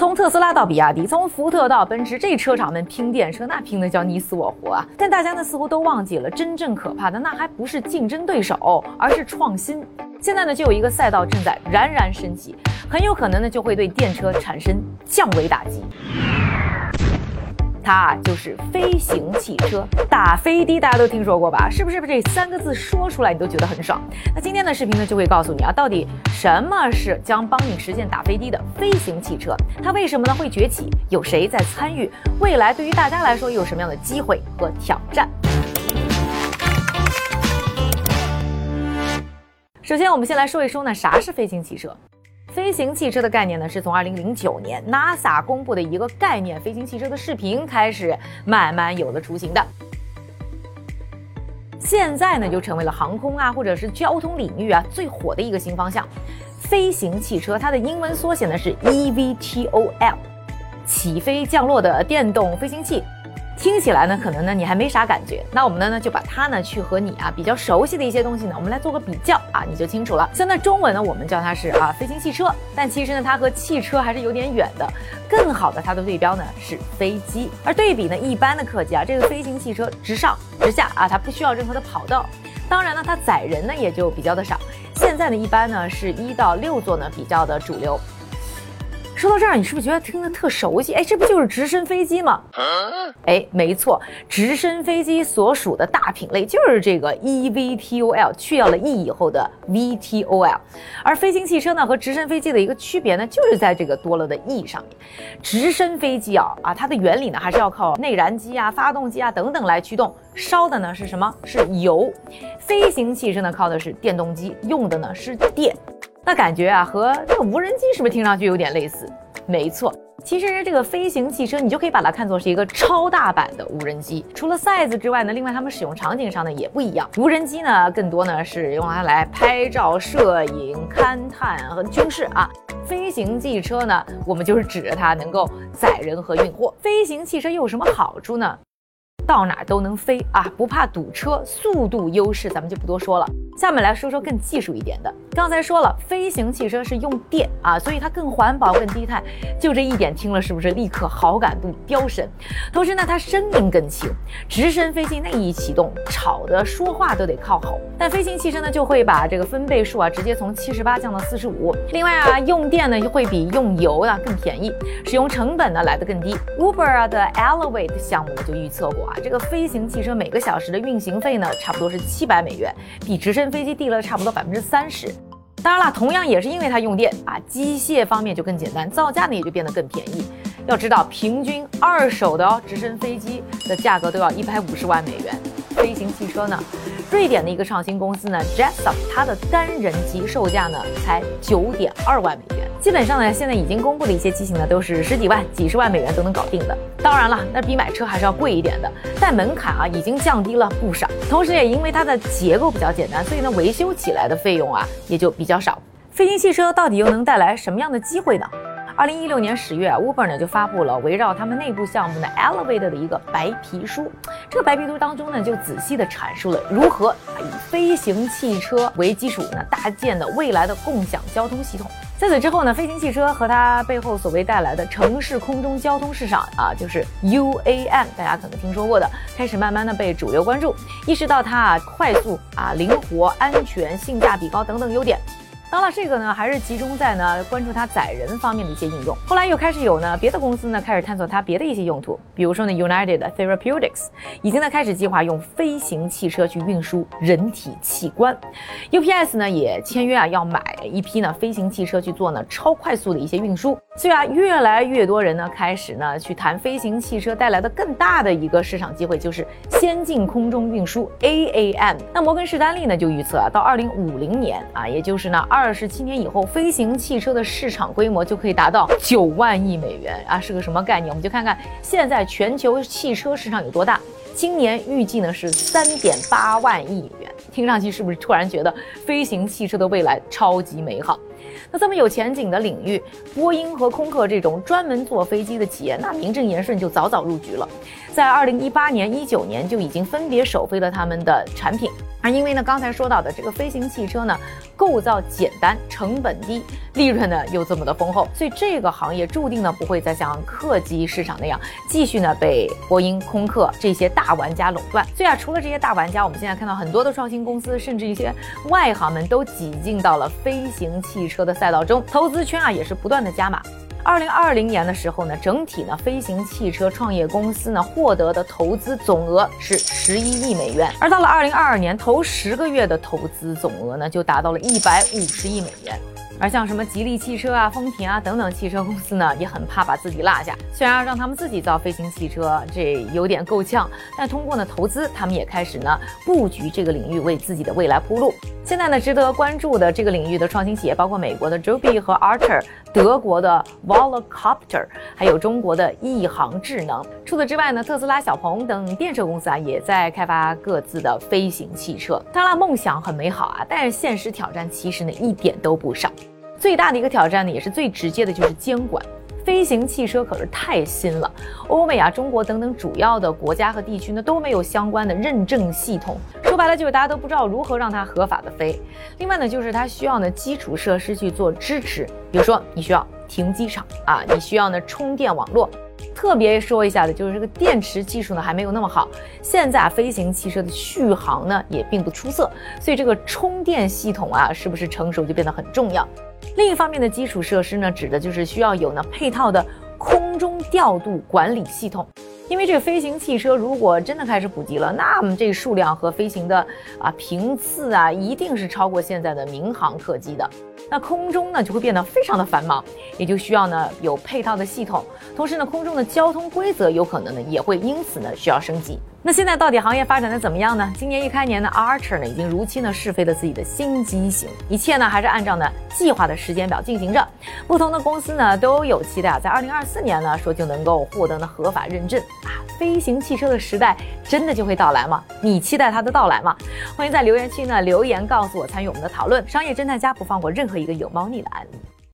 从特斯拉到比亚迪，从福特到奔驰，这车厂们拼电车，那拼的叫你死我活啊！但大家呢似乎都忘记了，真正可怕的那还不是竞争对手，而是创新。现在呢就有一个赛道正在冉冉升起，很有可能呢就会对电车产生降维打击。它就是飞行汽车，打飞的大家都听说过吧？是不是？这三个字说出来你都觉得很爽。那今天的视频呢，就会告诉你啊，到底什么是将帮你实现打飞的的飞行汽车？它为什么呢会崛起？有谁在参与？未来对于大家来说又有什么样的机会和挑战？首先，我们先来说一说呢，啥是飞行汽车？飞行汽车的概念呢，是从二零零九年 NASA 公布的一个概念飞行汽车的视频开始，慢慢有了雏形的。现在呢，就成为了航空啊，或者是交通领域啊最火的一个新方向。飞行汽车，它的英文缩写呢是 eVTOL，起飞降落的电动飞行器。听起来呢，可能呢你还没啥感觉，那我们呢呢就把它呢去和你啊比较熟悉的一些东西呢，我们来做个比较啊，你就清楚了。现在中文呢，我们叫它是啊飞行汽车，但其实呢它和汽车还是有点远的。更好的它的对标呢是飞机，而对比呢一般的客机啊，这个飞行汽车直上直下啊，它不需要任何的跑道。当然呢，它载人呢也就比较的少。现在呢一般呢是一到六座呢比较的主流。说到这儿，你是不是觉得听得特熟悉？哎，这不就是直升飞机吗？哎，没错，直升飞机所属的大品类就是这个 eVTOL，去掉了 e 以后的 VTOL。而飞行汽车呢，和直升飞机的一个区别呢，就是在这个多了的 e 上面。直升飞机啊啊，它的原理呢，还是要靠内燃机啊、发动机啊等等来驱动，烧的呢是什么？是油。飞行汽车呢，靠的是电动机，用的呢是电。那感觉啊，和这个无人机是不是听上去有点类似？没错，其实这个飞行汽车，你就可以把它看作是一个超大版的无人机。除了 size 之外呢，另外它们使用场景上呢也不一样。无人机呢，更多呢是用它来拍照、摄影、勘探和军事啊。飞行汽车呢，我们就是指着它能够载人和运货。飞行汽车又有什么好处呢？到哪都能飞啊，不怕堵车，速度优势咱们就不多说了。下面来说说更技术一点的。刚才说了，飞行汽车是用电啊，所以它更环保、更低碳。就这一点，听了是不是立刻好感度飙升？同时呢，它声音更轻。直升飞机那一启动，吵的说话都得靠吼。但飞行汽车呢，就会把这个分贝数啊，直接从七十八降到四十五。另外啊，用电呢会比用油啊更便宜，使用成本呢来得更低。Uber 的 Elevate 项目就预测过啊。这个飞行汽车每个小时的运行费呢，差不多是七百美元，比直升飞机低了差不多百分之三十。当然了，同样也是因为它用电啊，机械方面就更简单，造价呢也就变得更便宜。要知道，平均二手的哦直升飞机的价格都要一百五十万美元。飞行汽车呢，瑞典的一个创新公司呢，Jetson，它的单人机售价呢才九点二万美元。基本上呢，现在已经公布的一些机型呢，都是十几万、几十万美元都能搞定的。当然了，那比买车还是要贵一点的，但门槛啊已经降低了不少。同时，也因为它的结构比较简单，所以呢，维修起来的费用啊也就比较少。飞行汽车到底又能带来什么样的机会呢？二零一六年十月啊，Uber 呢就发布了围绕他们内部项目的 Elevate 的一个白皮书。这个白皮书当中呢，就仔细的阐述了如何以飞行汽车为基础呢，搭建的未来的共享交通系统。在此之后呢，飞行汽车和它背后所谓带来的城市空中交通市场啊，就是 UAM，大家可能听说过的，开始慢慢的被主流关注，意识到它啊快速啊灵活、安全、性价比高等等优点。当然，这个呢还是集中在呢关注它载人方面的一些应用。后来又开始有呢别的公司呢开始探索它别的一些用途，比如说呢 United Therapeutics 已经呢开始计划用飞行汽车去运输人体器官，UPS 呢也签约啊要买一批呢飞行汽车去做呢超快速的一些运输。所以啊，越来越多人呢开始呢去谈飞行汽车带来的更大的一个市场机会，就是先进空中运输 AAM。那摩根士丹利呢就预测啊，到二零五零年啊，也就是呢二。十七年以后，飞行汽车的市场规模就可以达到九万亿美元啊，是个什么概念？我们就看看现在全球汽车市场有多大。今年预计呢是三点八万亿美元，听上去是不是突然觉得飞行汽车的未来超级美好？那这么有前景的领域，波音和空客这种专门做飞机的企业，那名正言顺就早早入局了，在二零一八年、一九年就已经分别首飞了他们的产品。而因为呢，刚才说到的这个飞行汽车呢，构造简单，成本低，利润呢又这么的丰厚，所以这个行业注定呢不会再像客机市场那样继续呢被波音、空客这些大玩家垄断。所以啊，除了这些大玩家，我们现在看到很多的创新公司，甚至一些外行们都挤进到了飞行汽车的赛道中，投资圈啊也是不断的加码。二零二零年的时候呢，整体呢飞行汽车创业公司呢获得的投资总额是十一亿美元，而到了二零二二年，头十个月的投资总额呢就达到了一百五十亿美元。而像什么吉利汽车啊、丰田啊等等汽车公司呢，也很怕把自己落下。虽然让他们自己造飞行汽车，这有点够呛，但通过呢投资，他们也开始呢布局这个领域，为自己的未来铺路。现在呢，值得关注的这个领域的创新企业，包括美国的 Joby 和 Archer，德国的 Volocopter，还有中国的亿航智能。除此之外呢，特斯拉、小鹏等电车公司啊，也在开发各自的飞行汽车。当然，梦想很美好啊，但是现实挑战其实呢一点都不少。最大的一个挑战呢，也是最直接的，就是监管。飞行汽车可是太新了，欧美啊、中国等等主要的国家和地区呢都没有相关的认证系统。说白了就是大家都不知道如何让它合法的飞。另外呢，就是它需要呢基础设施去做支持，比如说你需要停机场啊，你需要呢充电网络。特别说一下的就是这个电池技术呢还没有那么好，现在飞行汽车的续航呢也并不出色，所以这个充电系统啊是不是成熟就变得很重要。另一方面的基础设施呢，指的就是需要有呢配套的空中调度管理系统，因为这个飞行汽车如果真的开始普及了，那么这数量和飞行的啊频次啊，一定是超过现在的民航客机的。那空中呢就会变得非常的繁忙，也就需要呢有配套的系统，同时呢空中的交通规则有可能呢也会因此呢需要升级。那现在到底行业发展的怎么样呢？今年一开年呢，Archer 呢已经如期呢试飞了自己的新机型，一切呢还是按照呢计划的时间表进行着。不同的公司呢都有期待啊，在二零二四年呢说就能够获得呢合法认证啊，飞行汽车的时代真的就会到来吗？你期待它的到来吗？欢迎在留言区呢留言告诉我，参与我们的讨论。商业侦探家不放过任何一个有猫腻的案例。